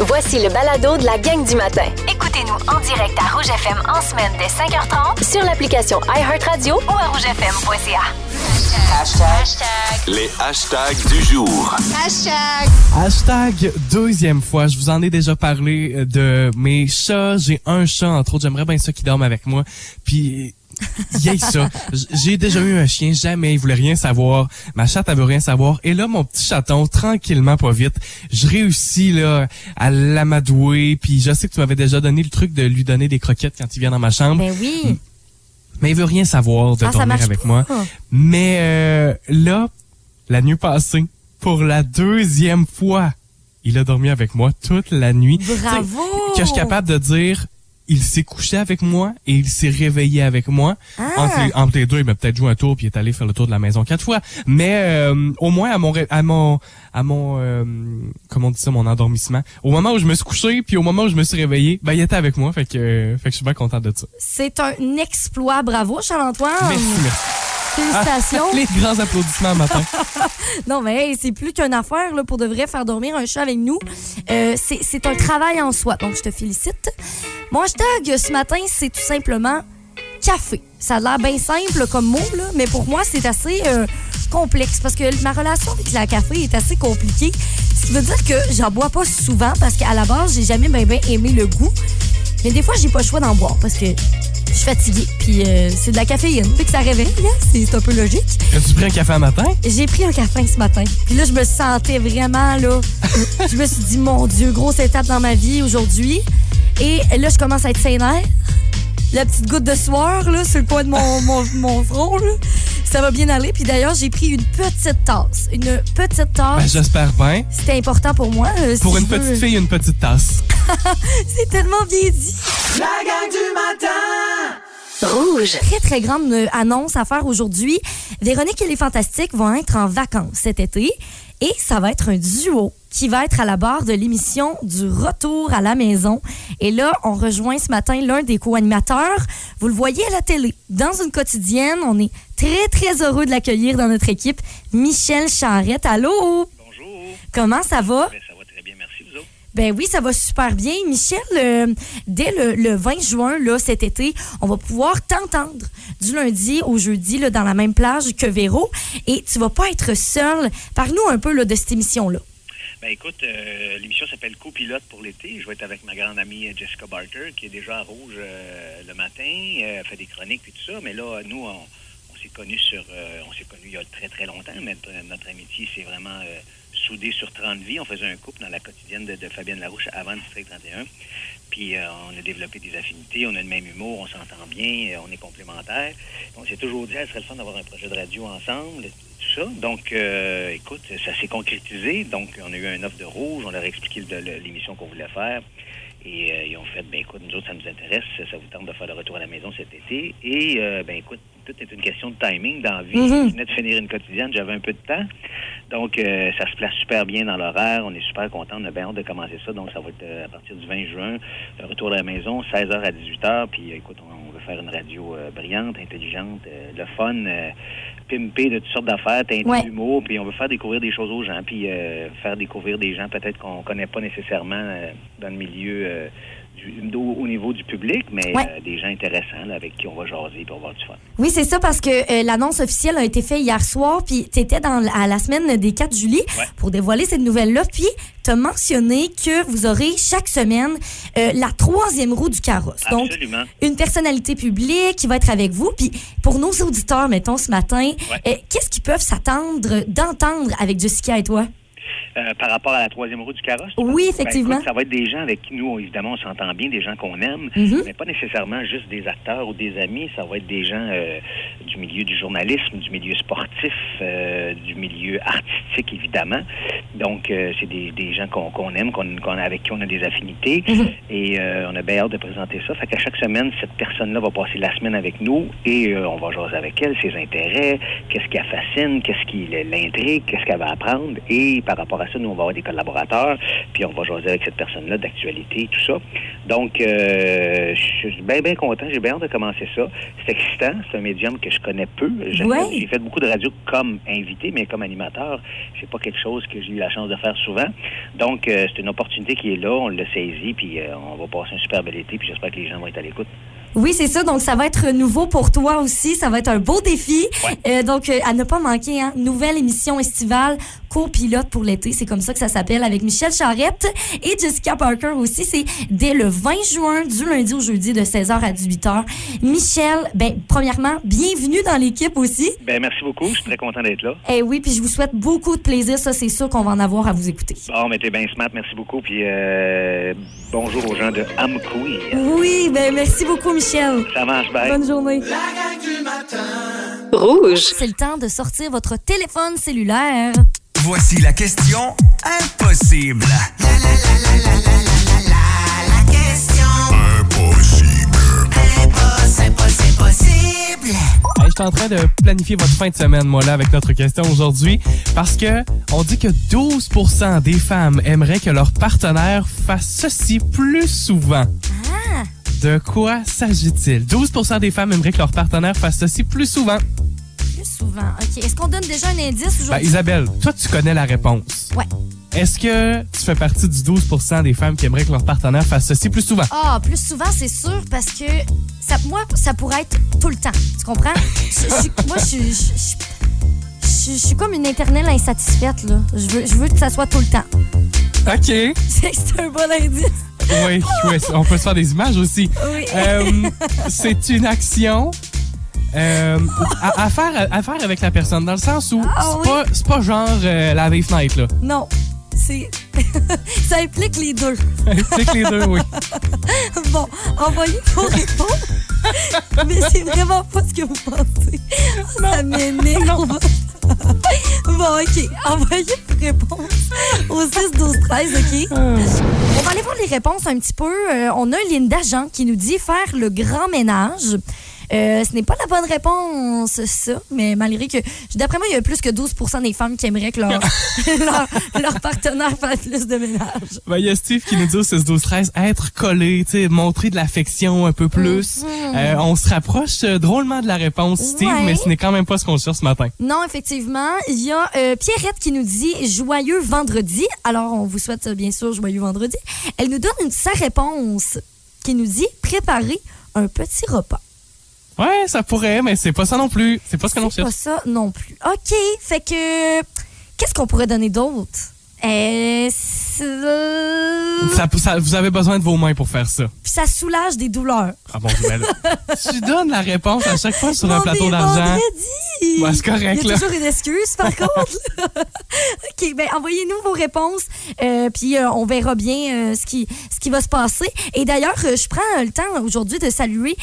Voici le balado de la gang du matin. Écoutez-nous en direct à Rouge FM en semaine dès 5h30 Sur l'application iHeartRadio ou à rougefm.ca. Les hashtags du jour. Hashtag deuxième fois. Je vous en ai déjà parlé euh, de mes chats. J'ai un chat, entre autres. J'aimerais bien ça qui dorme avec moi. Puis, yay ça. J'ai déjà eu un chien. Jamais. Il voulait rien savoir. Ma chatte, elle veut rien savoir. Et là, mon petit chaton, tranquillement, pas vite, je réussis, là, à l'amadouer. Puis, je sais que tu m'avais déjà donné le truc de lui donner des croquettes quand il vient dans ma chambre. Ben oui. Mais il veut rien savoir de Ah, dormir avec pas. moi. Mais euh, là, la nuit passée, pour la deuxième fois, il a dormi avec moi toute la nuit. Bravo! Que je suis capable de dire, il s'est couché avec moi et il s'est réveillé avec moi. Ah. Entre, les, entre les deux, il m'a peut-être joué un tour puis il est allé faire le tour de la maison quatre fois. Mais euh, au moins à mon à mon à mon euh, comment on dit ça mon endormissement. Au moment où je me suis couché puis au moment où je me suis réveillé, ben il était avec moi. Fait que euh, fait que je suis bien content de ça. C'est un exploit. Bravo, Charles-Antoine. Merci, merci. Félicitations. Les grands applaudissements matin. Non, mais hey, c'est plus qu'une affaire là, pour de vrai faire dormir un chat avec nous. Euh, c'est un travail en soi, donc je te félicite. Mon hashtag ce matin, c'est tout simplement café. Ça a l'air bien simple comme mot, là, mais pour moi, c'est assez euh, complexe parce que ma relation avec la café est assez compliquée. Ce qui veut dire que j'en bois pas souvent parce qu'à la base, j'ai jamais bien aimé le goût. Mais des fois, j'ai pas le choix d'en boire parce que suis fatiguée. Puis euh, c'est de la caféine. Fait que ça réveille, hein? c'est un peu logique. As-tu pris un café un matin? J'ai pris un café ce matin. Puis là, je me sentais vraiment, là. je me suis dit, mon Dieu, grosse étape dans ma vie aujourd'hui. Et là, je commence à être sénère. La petite goutte de sueur, là, sur le coin de mon, mon, mon front, là. Ça va bien aller. Puis d'ailleurs, j'ai pris une petite tasse. Une petite Ben, tasse. j'espère bien. C'était important pour moi. euh, si Pour une veux- petite fille, une petite tasse. C'est tellement bien dit. Rouge. très, très grande euh, annonce à faire aujourd'hui. Véronique et les Fantastiques vont être en vacances cet été et ça va être un duo qui va être à la barre de l'émission du retour à la maison. Et là, on rejoint ce matin l'un des co-animateurs. Vous le voyez à la télé, dans une quotidienne. On est très, très heureux de l'accueillir dans notre équipe. Michel Charrette. Allô? Bonjour. Comment ça va? Merci. Ben oui, ça va super bien. Michel, euh, dès le, le 20 juin, là, cet été, on va pouvoir t'entendre du lundi au jeudi là, dans la même plage que Véro. Et tu vas pas être seul. Parle-nous un peu là, de cette émission-là. Ben écoute, euh, l'émission s'appelle Copilote pour l'été. Je vais être avec ma grande amie euh, Jessica Barker, qui est déjà à Rouge le matin, fait des chroniques et tout ça. Mais là, nous, on, s'est connus sur, on s'est connus il y a très très longtemps. Mais notre amitié, c'est vraiment euh, soudé sur 30 vies. On faisait un couple dans la quotidienne de, Fabienne Larouche avant District 31. Puis euh, on a développé des affinités, on a le même humour, on s'entend bien, euh, on est complémentaires. On s'est toujours dit, elle serait le fun d'avoir un projet de radio ensemble, tout ça. Donc, euh, écoute, ça s'est concrétisé. Donc, on a eu un offre de rouge, on leur a expliqué l'émission qu'on voulait faire. Et ils ont fait, ben écoute, nous autres, ça nous intéresse, ça vous tente de faire le retour à la maison cet été. Et, ben écoute, tout est une question de timing dans la vie. Mhm. Je venais de finir une quotidienne, j'avais un peu de temps. Donc, euh, ça se place super bien dans l'horaire. On est super content. On a bien hâte de commencer ça. Donc, ça va être euh, à partir du 20 juin, retour à la maison, 16h à 18h. Puis, écoute, on, on veut faire une radio euh, brillante, intelligente, le fun, pimpé de toutes sortes d'affaires, teinté Ouais. d'humour. Puis, on veut faire découvrir des choses aux gens. Puis, euh, faire découvrir des gens peut-être qu'on connaît pas nécessairement euh, dans le milieu euh, du, au, au niveau du public, mais Ouais. euh, des gens intéressants là, avec qui on va jaser et va avoir du fun. Oui, c'est ça parce que euh, l'annonce officielle a été faite hier soir, puis tu étais dans, à la semaine des 4 juillet Ouais. pour dévoiler cette nouvelle-là. Puis tu as mentionné que vous aurez chaque semaine euh, la troisième roue du carrosse. Donc, Absolument. une personnalité publique qui va être avec vous. Puis pour nos auditeurs, mettons, ce matin, qu'est-ce qu'ils peuvent s'attendre d'entendre avec Jessica et toi? Euh, par rapport à la troisième roue du carrosse? Oui, penses? effectivement. écoute, ça va être des gens avec qui nous, évidemment, on s'entend bien, des gens qu'on aime, Mhm. mais pas nécessairement juste des acteurs ou des amis. Ça va être des gens euh, du milieu du journalisme, du milieu sportif, euh, du milieu artistique, évidemment. Donc, c'est des, des gens qu'on aime, qu'on- avec qui on a des affinités. Mhm. Et on a bien hâte de présenter ça. Fait qu'à chaque semaine, cette personne-là va passer la semaine avec nous et on va jaser avec elle, ses intérêts, qu'est-ce qui la fascine, qu'est-ce qui l'intrigue, qu'est-ce qu'elle va apprendre. Et par rapport à ça, nous, on va avoir des collaborateurs, puis on va jaser avec cette personne-là d'actualité, tout ça. Donc, euh, je suis bien, bien content. J'ai bien hâte de commencer ça. C'est excitant. C'est un médium que je connais peu. J'ai Ouais. fait, beaucoup de radio comme invité, mais comme animateur, c'est pas quelque chose que j'ai eu la chance de faire souvent. Donc, euh, c'est une opportunité qui est là, on l'a saisi, puis euh, on va passer un super bel été, puis j'espère que les gens vont être à l'écoute. Oui, c'est ça. Donc, ça va être nouveau pour toi aussi. Ça va être un beau défi. Euh, donc, euh, à ne pas manquer, hein, nouvelle émission estivale, copilote pour l'été. C'est comme ça que ça s'appelle avec Michel Charrette et Jessica Parker aussi. C'est dès le 20 juin, du lundi au jeudi, de 16h à 18h. Michel, ben, premièrement, bienvenue dans l'équipe aussi. Ben, merci beaucoup, je suis très content d'être là. Eh oui, puis je vous souhaite beaucoup de plaisir. Ça, c'est sûr qu'on va en avoir à vous écouter. Bon, mais t'es bien smart, merci beaucoup, puis euh, bonjour aux gens de Amkoui. Oui, ben, merci beaucoup, Michel. Ça marche, bye. Bonne journée. Rouge. C'est le temps de sortir votre téléphone cellulaire. Voici la question impossible. Hey, je suis en train de planifier votre fin de semaine, moi, là, avec notre question aujourd'hui, parce que on dit que 12% des femmes aimeraient que leur partenaire fasse ceci plus souvent. Ah! De quoi s'agit-il? 12% des femmes aimeraient que leur partenaire fasse ceci plus souvent. Plus souvent. OK. Est-ce qu'on donne déjà un indice Ben? Isabelle, toi, tu connais la réponse. Ouais. Est-ce que tu fais partie du 12% des femmes qui aimeraient que leur partenaire fasse ceci plus souvent? Ah, plus souvent, c'est sûr, parce que ça, moi, ça pourrait être tout le temps. Tu comprends? Je- je- moi, je suis. je- suis comme une éternelle insatisfaite, là. Je veux, je veux que ça soit tout le temps. OK. C'est c'est un bon indice. Oui, oui, on peut se faire des images aussi. Oui. Euh, c'est une action euh, à, à faire, à faire avec la personne, dans le sens où Ah, c'est oui. pas, c'est pas genre euh, laver les fenêtres, là. Non. C'est. ça implique les deux. c'est que les deux, oui. Bon, envoyez vos réponses. Mais c'est vraiment pas ce que vous pensez. Ça m'énerve. Bon, OK. Envoyez vos réponses au 6 12 13 OK? On va aller voir les réponses un petit peu. Euh, on a Linda Jean qui nous dit faire le grand ménage. Euh, ce n'est pas la bonne réponse, ça, mais malgré que, d'après moi, il y a plus que 12% des femmes qui aimeraient que leur, leur, leur partenaire fasse plus de ménage. Ben, il y a Steve qui nous dit au 6 12 13 être collé, montrer de l'affection un peu plus. Euh, on se rapproche euh, drôlement de la réponse, Steve, Ouais. mais ce n'est quand même pas ce qu'on cherche ce matin. Non, effectivement. Il y a euh, Pierrette qui nous dit joyeux vendredi. Alors, on vous souhaite bien sûr joyeux vendredi. Elle nous donne une sa réponse qui nous dit préparer un petit repas. Ouais, ça pourrait, mais c'est pas ça non plus. C'est pas ce que l'on C'est pas cherche. ça non plus. OK, fait que qu'est-ce qu'on pourrait donner d'autre? Euh, Ça, ça- vous avez besoin de vos mains pour faire ça. Puis ça soulage des douleurs. Ah bon, ben tu donnes la réponse à chaque fois sur un plateau d'argent. Ouais, c'est correct, Il y a là. toujours une excuse, par contre. OK, ben envoyez-nous vos réponses, euh, puis euh, on verra bien euh, ce, qui, ce qui va se passer. Et d'ailleurs, je prends le temps aujourd'hui de saluer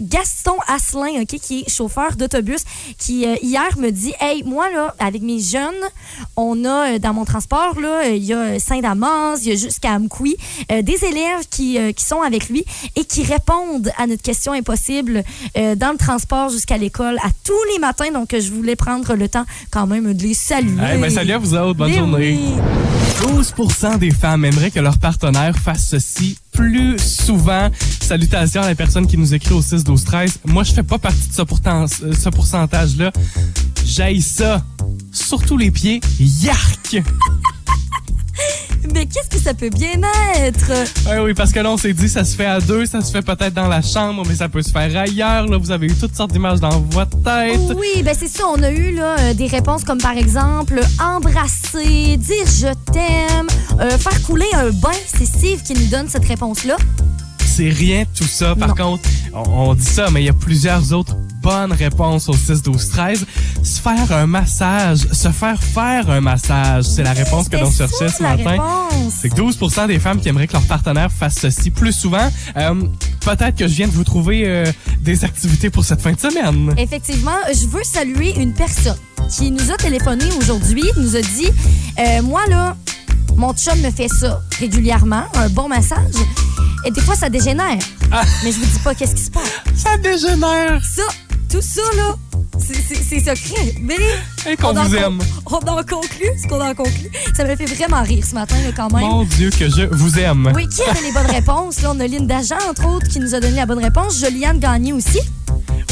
Gaston Asselin, OK, qui est chauffeur d'autobus, qui hier me dit, « Hey, moi, là, avec mes jeunes, on a dans mon transport, là, il y a Saint-Damas, il y a jusqu'à Amkoui, euh, des élèves qui, euh, qui sont avec lui et qui répondent à notre question impossible euh, dans le transport jusqu'à l'école à tous les matins. Donc, je voulais prendre le temps quand même de les saluer. Hey, ben, salut à vous autres, bonne journée. oui. 12 des femmes aimeraient que leur partenaire fasse ceci plus souvent. Salutations à la personne qui nous écrit au 6 12 13. Moi, je fais pas partie de ce, pourtant, ce pourcentage-là. J'aille ça. Surtout les pieds. Yark! Mais qu'est-ce que ça peut bien être? Ouais, oui, parce que là, on s'est dit, ça se fait à deux, ça se fait peut-être dans la chambre, mais ça peut se faire ailleurs. Là, vous avez eu toutes sortes d'images dans votre tête. Oui, ben c'est ça. On a eu là, euh, des réponses comme par exemple embrasser, dire je t'aime, euh, faire couler un bain. C'est Steve qui nous donne cette réponse-là. C'est rien tout ça. Par Non. contre, on, on dit ça, mais il y a plusieurs autres bonnes réponses au 6 12 13. Se faire un massage, se faire faire un massage, c'est la réponse que l'on cherchait ce matin. réponse. C'est que 12% des femmes qui aimeraient que leur partenaire fasse ceci plus souvent. Euh, Peut-être que je viens de vous trouver euh, des activités pour cette fin de semaine. Effectivement, je veux saluer une personne qui nous a téléphoné aujourd'hui, nous a dit euh, Moi, là, mon chum me fait ça régulièrement, un bon massage. Et des fois, ça dégénère. Ah. Mais je vous dis pas qu'est-ce qui se passe. Ça dégénère Ça, tout ça, là, c'est- secret. Mais et qu'on vous aime. On en conclut ce qu'on en conclut. Ça me fait vraiment rire ce matin, là, quand même. Mon Dieu, que je vous aime. Oui, qui avait les bonnes réponses? Là, on a Linda Jean, entre autres, qui nous a donné la bonne réponse. Joliane Gagné aussi.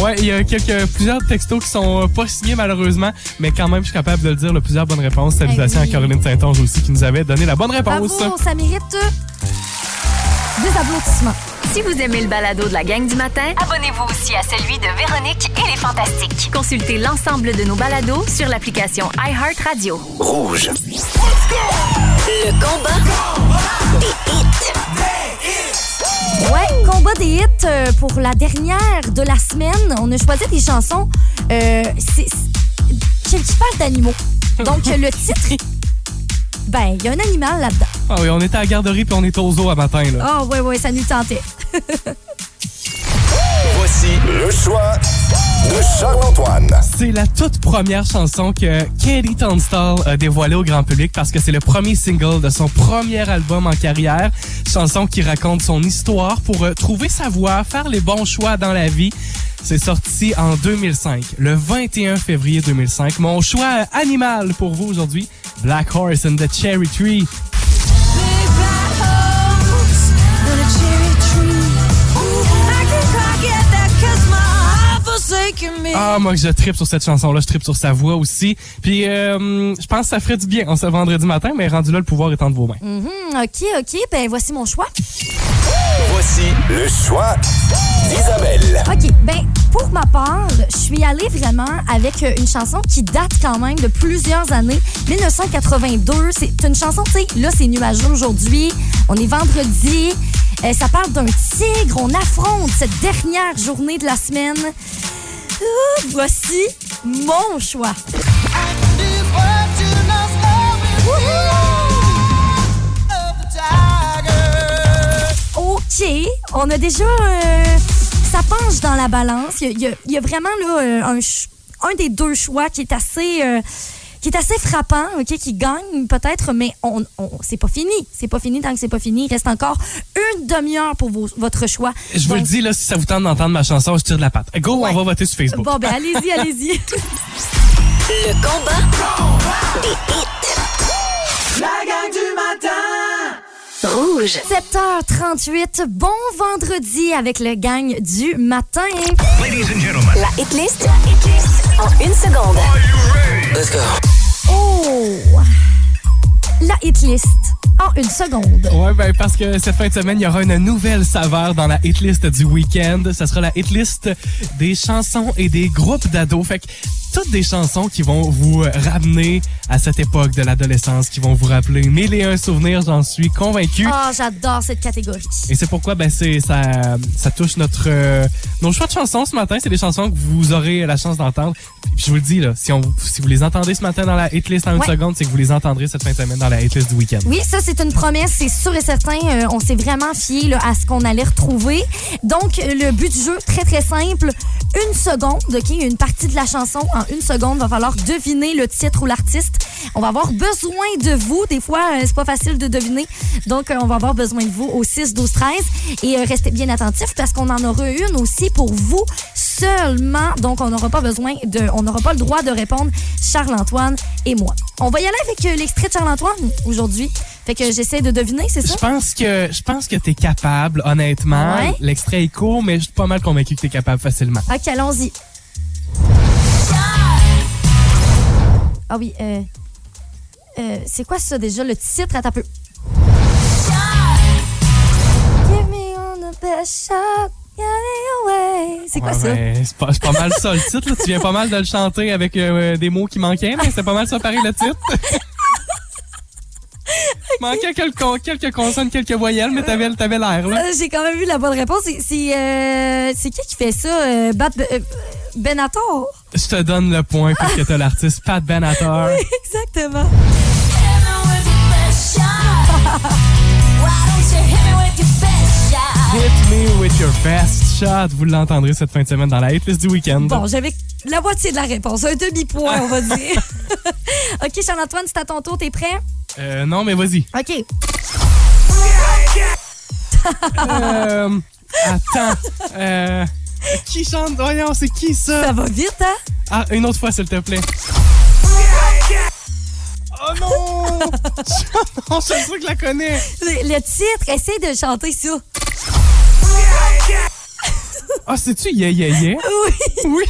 Ouais, il y a quelques, plusieurs textos qui sont euh, pas signés malheureusement, mais quand même, je suis capable de le dire, là, plusieurs bonnes réponses. Salutations Eh oui. à Caroline Saint-Onge aussi qui nous avait donné la bonne réponse. Bravo, ça mérite des applaudissements. Si vous aimez le balado de la gang du matin, abonnez-vous aussi à celui de Véronique et les Fantastiques. Consultez l'ensemble de nos balados sur l'application iHeartRadio. Rouge. Le combat des hits. Ouais, combat des hits euh, pour la dernière de la semaine. On a choisi des chansons euh, c'est- c'est- qui parlent d'animaux. Donc, le titre, ben, il y a un animal là-dedans. Ah oui, on était à la garderie puis on est au zoo à matin. Là. Ah, ouais, ouais, ça nous tentait. Voici Le choix de Charles-Antoine. C'est la toute première chanson que Katie Tunstall a dévoilée au grand public parce que c'est le premier single de son premier album en carrière. Chanson qui raconte son histoire pour euh, trouver sa voie, faire les bons choix dans la vie. C'est sorti en 2005, le 21 février 2005. Mon choix animal pour vous aujourd'hui, Black Horse and the Cherry Tree. Ah, moi, je tripe sur cette chanson-là. Je tripe sur sa voix aussi. Puis, euh, je pense que ça ferait du bien en ce vendredi matin, mais rendu là, le pouvoir est entre vos mains. Mhm, OK, OK, ben voici mon choix. Voici Le choix d'Isabelle. OK, ben pour ma part, je suis allée vraiment avec une chanson qui date quand même de plusieurs années. 1982, c'est une chanson, tu sais, là c'est nuageux aujourd'hui, on est vendredi, Euh, ça parle d'un tigre, on affronte cette dernière journée de la semaine. Voici mon choix. OK, on a déjà... euh, ça penche dans la balance. Il y a, vraiment là, euh, un, un des deux choix qui est assez... euh, qui est assez frappant, ok, qui gagne peut-être, mais on, on- c'est pas fini. C'est pas fini tant que c'est pas fini. Il reste encore une demi-heure pour vos- votre choix. Je vous le dis, là, si ça vous tente d'entendre ma chanson, je tire de la patte. Go, Ouais. on va voter sur Facebook. Bon, ben allez-y, allez-y. Le combat des hits. La gang du matin! Rouge. 7h38, bon vendredi avec le gang du matin. Ladies and gentlemen, La hit list en une seconde. Let's go. Oh! La hit list en une seconde. Ouais, ben parce que cette fin de semaine, il y aura une nouvelle saveur dans la hit list du week-end. Ça sera la hit list des chansons et des groupes d'ados. Fait que toutes des chansons qui vont vous ramener à cette époque de l'adolescence, qui vont vous rappeler mille et un souvenirs, j'en suis convaincu. Ah, j'adore cette catégorie. Et c'est pourquoi ben c'est ça ça touche notre euh, nos choix de chansons ce matin, c'est des chansons que vous aurez la chance d'entendre. Je vous le dis là, si on si vous les entendez ce matin dans la hit list en une Ouais. seconde, c'est que vous les entendrez cette fin de semaine dans la hit list du week-end. Oui, ça, c'est une promesse, c'est sûr et certain. Euh, on s'est vraiment fié là, à ce qu'on allait retrouver. Donc, le but du jeu, très, très simple. Une seconde, OK? Une partie de la chanson en une seconde. Va falloir deviner le titre ou l'artiste. On va avoir besoin de vous. Des fois, euh, c'est pas facile de deviner. Donc, euh, on va avoir besoin de vous au 6, 12, 13. Et euh, restez bien attentifs parce qu'on en aura une aussi pour vous seulement. Donc, on n'aura pas besoin de... On n'aura pas le droit de répondre Charles-Antoine et moi. On va y aller avec l'extrait de Charles-Antoine aujourd'hui. Fait que j'essaie de deviner, c'est ça? Je pense que je pense que t'es capable, honnêtement. Ouais. L'extrait est court, mais je suis pas mal convaincu que t'es capable facilement. OK, allons-y. Ah oui, euh... euh, c'est quoi ça déjà, le titre? Attends un peu. Give me on the best shot, get it away. C'est quoi Ouais, ça? ben, c'est pas, mal ça le titre. Là. Tu viens pas mal de le chanter avec euh, des mots qui manquaient, mais c'est pas mal ça pareil le titre. Manquait quelques, con- quelques consonnes, quelques voyelles, mais t'avais, t'avais l'air, là. Euh, J'ai quand même eu la bonne réponse. C'est euh, qui qui fait ça? Bat euh, Benator? Je te donne le point parce que t'as l'artiste Pat Benatar. Exactement. Hit me with your best shot. Vous l'entendrez cette fin de semaine dans la hitlist du week-end. Bon, j'avais la moitié de la réponse. Un demi-point, on va dire. OK, Charles-Antoine, c'est à ton tour. T'es prêt? Euh, non, mais vas-y. OK. Euh, attends. Euh, qui chante? Voyons, c'est qui ça? Ça va vite, hein? Ah, une autre fois, s'il te plaît. Oh non! je suis sûr que je la connais. Le, le titre, essaye de chanter ça. Ah, c'est-tu Yeah Yeah Yeah? Oui. Oui.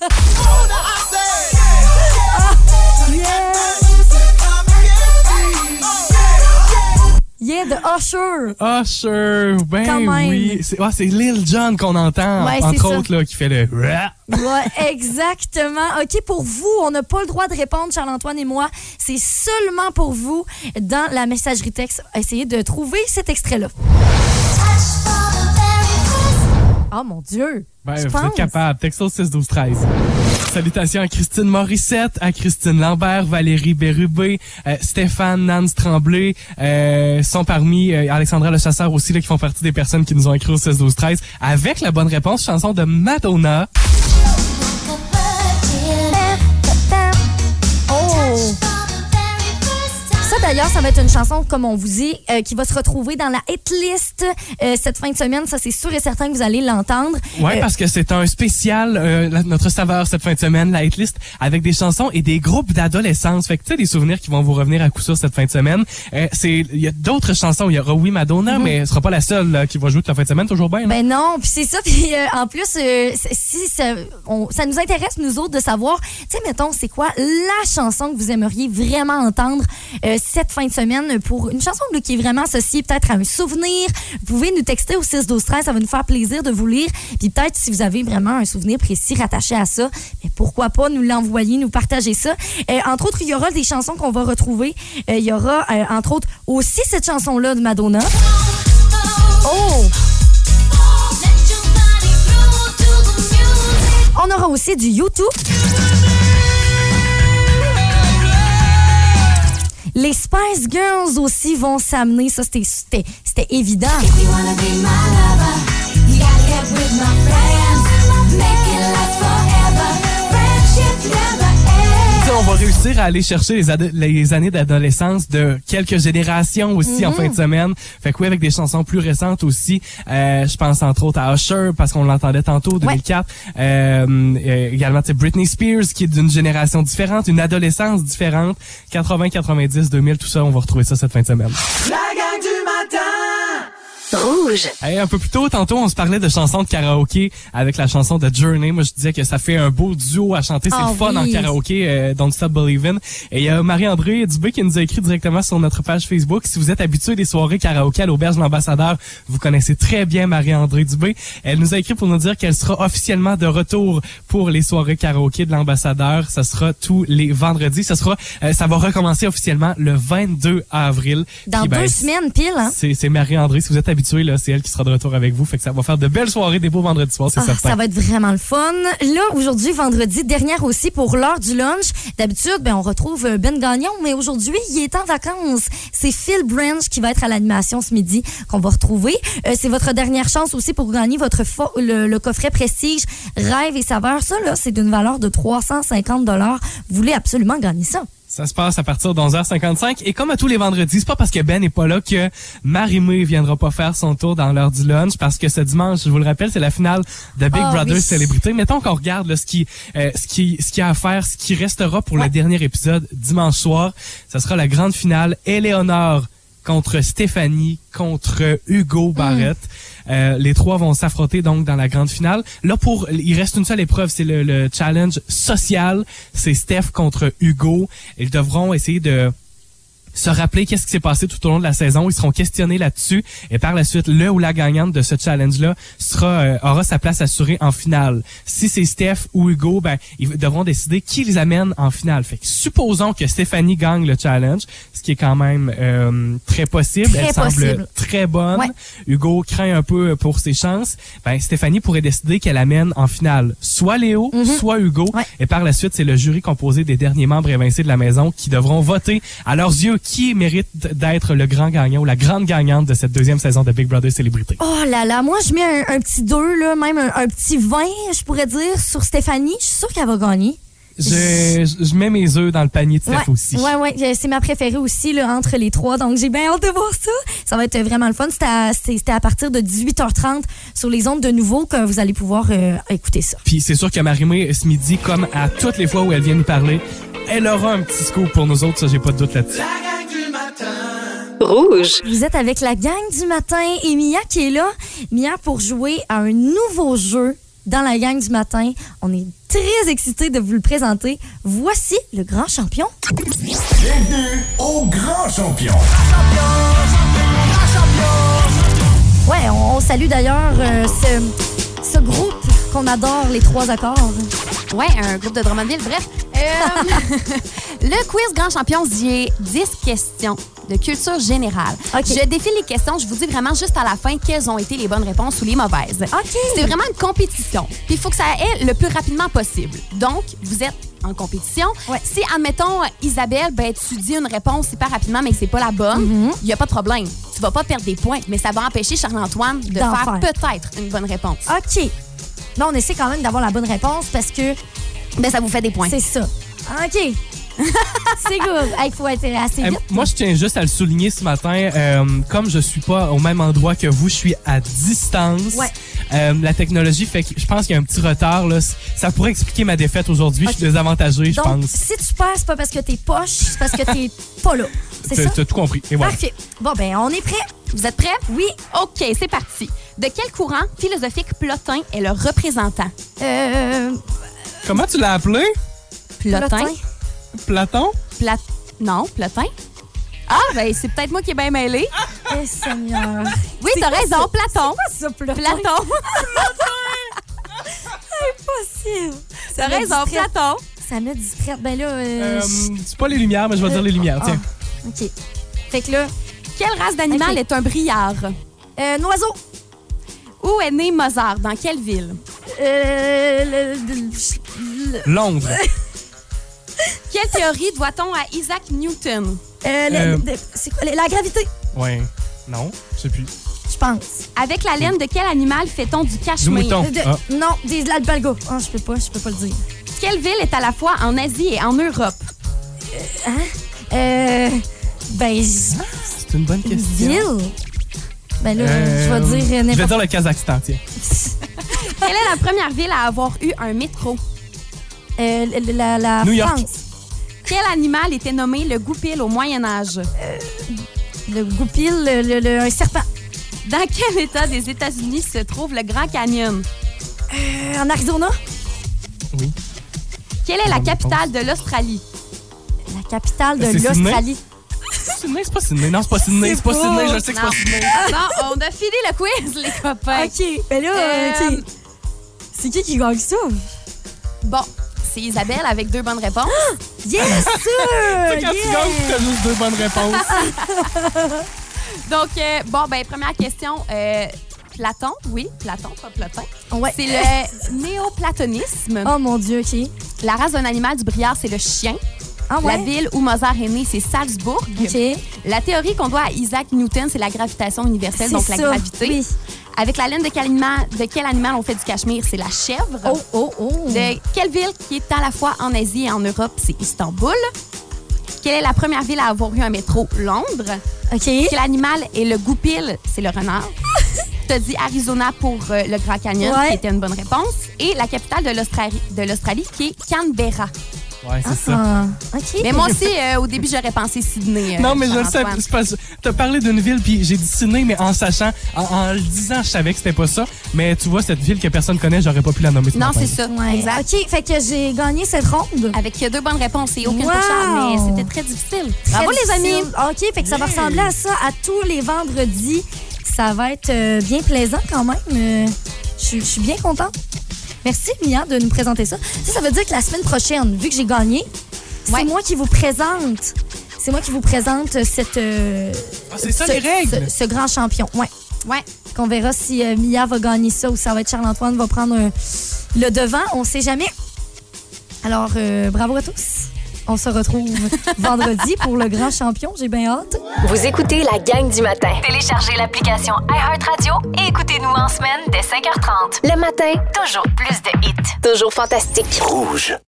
Yeah, de Usher. Usher, ben oui. C'est ah, c'est Lil Jon qu'on entend, Ouais, c'est entre autres, là, qui fait le... Ouais, exactement. OK, pour vous, on n'a pas le droit de répondre, Charles-Antoine et moi. C'est seulement pour vous, dans la messagerie texte. Essayez de trouver cet extrait-là. Oh mon Dieu! Ben, vous pense. êtes capable. Texto 6 12 13. Salutations à Christine Morissette, à Christine Lambert, Valérie Bérubé, euh, Stéphane Nance Tremblay, euh, sont parmi euh, Alexandra Le Chasseur aussi, là, qui font partie des personnes qui nous ont écrit au 16 12 13 avec la bonne réponse, chanson de Madonna. Oh! D'ailleurs, ça va être une chanson, comme on vous dit, euh, qui va se retrouver dans la hit list euh, cette fin de semaine. Ça, c'est sûr et certain que vous allez l'entendre. Ouais, Euh, parce que c'est un spécial, notre saveur cette fin de semaine, la hitlist, avec des chansons et des groupes d'adolescence. Fait que tu sais, des souvenirs qui vont vous revenir à coup sûr cette fin de semaine. C'est, il y a d'autres chansons. Il y aura oui Madonna, mais ce sera pas la seule là, qui va jouer toute la fin de semaine, toujours bien. là. Mhm. Ben non, puis c'est ça. Puis en plus, si ça, on- ça nous intéresse nous autres de savoir, tu sais, mettons, c'est quoi la chanson que vous aimeriez vraiment entendre cette fin de semaine pour une chanson qui est vraiment associée peut-être à un souvenir. Vous pouvez nous texter au 6 12 13, ça va nous faire plaisir de vous lire. Puis peut-être si vous avez vraiment un souvenir précis rattaché à ça, mais pourquoi pas nous l'envoyer, nous partager ça. Euh, entre autres, il y aura des chansons qu'on va retrouver. Euh, il y aura euh, entre autres aussi cette chanson là de Madonna. Oh! On aura aussi du YouTube. Les Spice Girls aussi vont s'amener. Ça, c'était- c'était c'était évident. Tu sais, on va réussir à aller chercher les, années d'adolescence de quelques générations aussi en fin de semaine. Fait que oui, avec des chansons plus récentes aussi. Euh, je pense entre autres à Usher parce qu'on l'entendait tantôt, 2004. Euh, euh, également, tu sais, Britney Spears qui est d'une génération différente, une adolescence différente. 80, 90, 2000, tout ça, on va retrouver ça cette fin de semaine. La gang du matin Rouge. Hey, un peu plus tôt, tantôt, on se parlait de chansons de karaoké avec la chanson de Journey. Moi, je disais que ça fait un beau duo à chanter. C'est Ah le fun oui. en karaoké, euh, Don't Stop Believin'. Et il y a Marie-André Dubé qui nous a écrit directement sur notre page Facebook. Si vous êtes habitué des soirées karaoké à l'Auberge de l'Ambassadeur, vous connaissez très bien Marie-André Dubé. Elle nous a écrit pour nous dire qu'elle sera officiellement de retour pour les soirées karaoké de l'Ambassadeur. Ça sera tous les vendredis. Ça sera, euh, ça va recommencer officiellement le 22 avril. Dans Puis, ben, deux semaines pile, hein? c'est, c'est Marie-André. Si vous êtes habitué, là, c'est elle qui sera de retour avec vous. Fait que ça va faire de belles soirées, des beaux vendredis soirs, c'est Ah, certain. ça va être vraiment le fun. Là, aujourd'hui, vendredi, dernière aussi pour l'heure du lunch. D'habitude, ben, on retrouve euh, Ben Gagnon, mais aujourd'hui, il est en vacances. C'est Phil Branch qui va être à l'animation ce midi qu'on va retrouver. Euh, c'est votre dernière chance aussi pour gagner votre le coffret Prestige Rêve et Saveur. Ça, là, c'est d'une valeur de 350 Vous voulez absolument gagner ça. Ça se passe à partir de 11h55. Et comme à tous les vendredis, c'est pas parce que Ben n'est pas là que Marie-Mé viendra pas faire son tour dans l'heure du lunch parce que ce dimanche, je vous le rappelle, c'est la finale de Big Ah, Brother oui. Célébrité. Mettons qu'on regarde là, ce qui, euh, ce qui, ce qu'il y a à faire, ce qui restera pour le dernier épisode dimanche soir. Ça sera la grande finale. Éléonore contre Stéphanie contre Hugo Barrett. Euh, les trois vont s'affronter donc dans la grande finale. Là pour il reste une seule épreuve, c'est le, le challenge social. C'est Steph contre Hugo. Ils devront essayer de se rappeler qu'est-ce qui s'est passé tout au long de la saison. Ils seront questionnés là-dessus et par la suite, le ou la gagnante de ce challenge-là sera euh, aura sa place assurée en finale. Si c'est Steph ou Hugo, ben ils devront décider qui les amène en finale. Fait que supposons que Stéphanie gagne le challenge, ce qui est quand même euh, très possible. Très Elle semble très bonne. Ouais. Hugo craint un peu pour ses chances. Ben Stéphanie pourrait décider qu'elle amène en finale soit Léo, soit Hugo. Ouais. Et par la suite, c'est le jury composé des derniers membres évincés de la maison qui devront voter à leurs yeux qui mérite d'être le grand gagnant ou la grande gagnante de cette deuxième saison de Big Brother Célébrité? Oh là là, moi je mets un, un petit 2, là, même un, un petit 20, je pourrais dire, sur Stéphanie. Je suis sûre qu'elle va gagner. Je, je mets mes œufs dans le panier de Steph ouais, aussi. Ouais, ouais, c'est ma préférée aussi là, entre les trois, donc j'ai bien hâte de voir ça. Ça va être vraiment le fun. C'était à, c'est- c'était à partir de 18h30 sur les ondes de nouveau que vous allez pouvoir euh, écouter ça. Puis c'est sûr que Marimé, ce midi, comme à toutes les fois où elle vient nous parler, elle aura un petit scoop pour nous autres, ça j'ai pas de doute là-dessus. La gang du matin Rouge. Vous êtes avec la gang du matin et Mia qui est là. Mia pour jouer à un nouveau jeu dans la gang du matin. On est très excités de vous le présenter. Voici le grand champion. Bienvenue au grand champion. Ouais, on, on salue d'ailleurs euh, ce, ce groupe qu'on adore, les trois accords. Ouais, un groupe de Drummondville. Bref, le quiz Grand Champion, j'ai 10 questions de culture générale. Je défile les questions. Je vous dis vraiment juste à la fin quelles ont été les bonnes réponses ou les mauvaises. C'est vraiment une compétition. Puis il faut que ça aille le plus rapidement possible. Donc, vous êtes en compétition. Ouais. Si, admettons, Isabelle, ben, tu dis une réponse super rapidement, mais que c'est pas la bonne, il Mm-hmm. n'y a pas de problème. Tu vas pas perdre des points, mais ça va empêcher Charles-Antoine de faire, faire. peut-être une bonne réponse. OK. Là, on essaie quand même d'avoir la bonne réponse parce que Ben, ça vous fait des points. c'est ça. OK. c'est good. Il faut être assez Euh, moi, je tiens juste à le souligner ce matin. euh, comme je suis pas au même endroit que vous, je suis à distance. Ouais. Euh, la technologie fait que je pense qu'il y a un petit retard. Là. Ça pourrait expliquer ma défaite aujourd'hui. Je suis désavantagé, je pense. si tu perds, c'est pas parce que t'es poche, c'est parce que t'es pas là. C'est ça? t'as tout compris. Et voilà. Parfait. Bon, ben, on est prêt. Vous êtes prêts? Oui. OK, c'est parti. De quel courant philosophique Plotin est le représentant? Euh. Comment tu l'as appelé? Plotin? Plotin. Platon? Plat... Non, Plotin? Ah, ben c'est peut-être moi qui ai bien mêlé. Eh, Seigneur. Oui, C'est t'as raison, ça? Platon. C'est quoi ça, Plotin? Platon. Impossible. T'as raison. Platon. Ça me distraite. Ben là, Euh, euh, c'est pas les lumières, mais je vais dire les lumières. Tiens. Ah, OK. Fait que là, Quelle race d'animal est un briard? euh, un oiseau. Où est né Mozart? Dans quelle ville? Euh, le- le- le- Londres. Quelle théorie doit-on à Isaac Newton? euh, le- Euh. c'est quoi? La gravité, ouais. Non, je sais plus. je pense. Avec la laine de quel animal fait-on du Du cachemire? mouton. Euh, de- Ah. Non, des de l'alpago. Ah, je peux pas, je peux pas le dire. Quelle ville est à la fois en Asie et en Europe? Euh, ben, j- C'est une bonne une question. ville? Ben là, Euh, je vais dire euh, Je vais n'importe dire le Kazakhstan, tiens. Quelle est la première ville à avoir eu un métro? Euh, la, New York. France. Quel animal était nommé le goupil au Moyen Âge? Le goupil, le, le- le- un serpent. Dans quel état des États-Unis se trouve le Grand Canyon? Euh, en Arizona? Oui. Quelle est la Bonne capitale de l'Australie? La capitale de C'est Sydney? l'Australie. Sydney, c'est pas Sydney. Non, c'est pas Sydney. C'est C'est pas. Sydney. Je sais que c'est Non. pas Sydney. Bon, on a fini le quiz, les copains. OK. Ben là, Euh, OK. C'est qui qui gagne ça? Bon, c'est Isabelle avec deux bonnes réponses. Yes, sir! C'est quand tu gagnes, t'as juste deux bonnes réponses. Donc, euh, bon, ben, première question. euh, Platon, oui, Platon, pas Plotin. Ouais. C'est le néoplatonisme. Oh mon Dieu, OK. La race d'un animal du briard, c'est le chien. Ah ouais? La ville où Mozart est né, c'est Salzbourg. OK. La théorie qu'on doit à Isaac Newton, c'est la gravitation universelle, donc la ça, gravité. oui. Avec la laine de quel, animal, de quel animal on fait du cachemire? C'est la chèvre. Oh, oh, oh. De quelle ville qui est à la fois en Asie et en Europe? C'est Istanbul. Quelle est la première ville à avoir eu un métro? Londres. OK. Quel animal est le goupil? C'est le renard. T'as dit Arizona pour euh, le Grand Canyon, Ouais. qui était une bonne réponse. Et la capitale de l'Australie, de l'Australie, qui est Canberra. Ouais, c'est ça. Ah, OK. Mais moi aussi, euh, au début, j'aurais pensé Sydney. euh, Non, mais je le sais. Parce- T'as parlé d'une ville, puis j'ai dit Sydney, mais en sachant, en, en le disant, je savais que c'était pas ça. Mais tu vois, cette ville que personne connaît, j'aurais pas pu la nommer ce Non, c'est ça. Ouais. Exact. OK, fait que j'ai gagné cette ronde. Avec deux bonnes réponses et aucune Wow. pour Charles, mais c'était très difficile. Bravo, Très les amis! OK, fait que ça va ressembler à ça à tous les vendredis. Ça va être euh, bien plaisant quand même. Euh, Je suis- je suis bien contente. Merci, Mia, de nous présenter ça. Ça, ça veut dire que la semaine prochaine, vu que j'ai gagné, c'est Ouais. moi qui vous présente. C'est moi qui vous présente cette. euh, Ah, c'est ça, ce, les règles? Ce, ce grand champion. Ouais. Ouais. Qu'on verra si euh, Mia va gagner ça ou ça va être Charles-Antoine va prendre euh, le devant. On sait jamais. Alors, euh, bravo à tous. On se retrouve vendredi pour le grand champion. J'ai bien hâte. Vous écoutez la gang du matin. Téléchargez l'application iHeartRadio et écoutez-nous en semaine dès 5h30. Le matin, Toujours plus de hits. toujours fantastique. Rouge.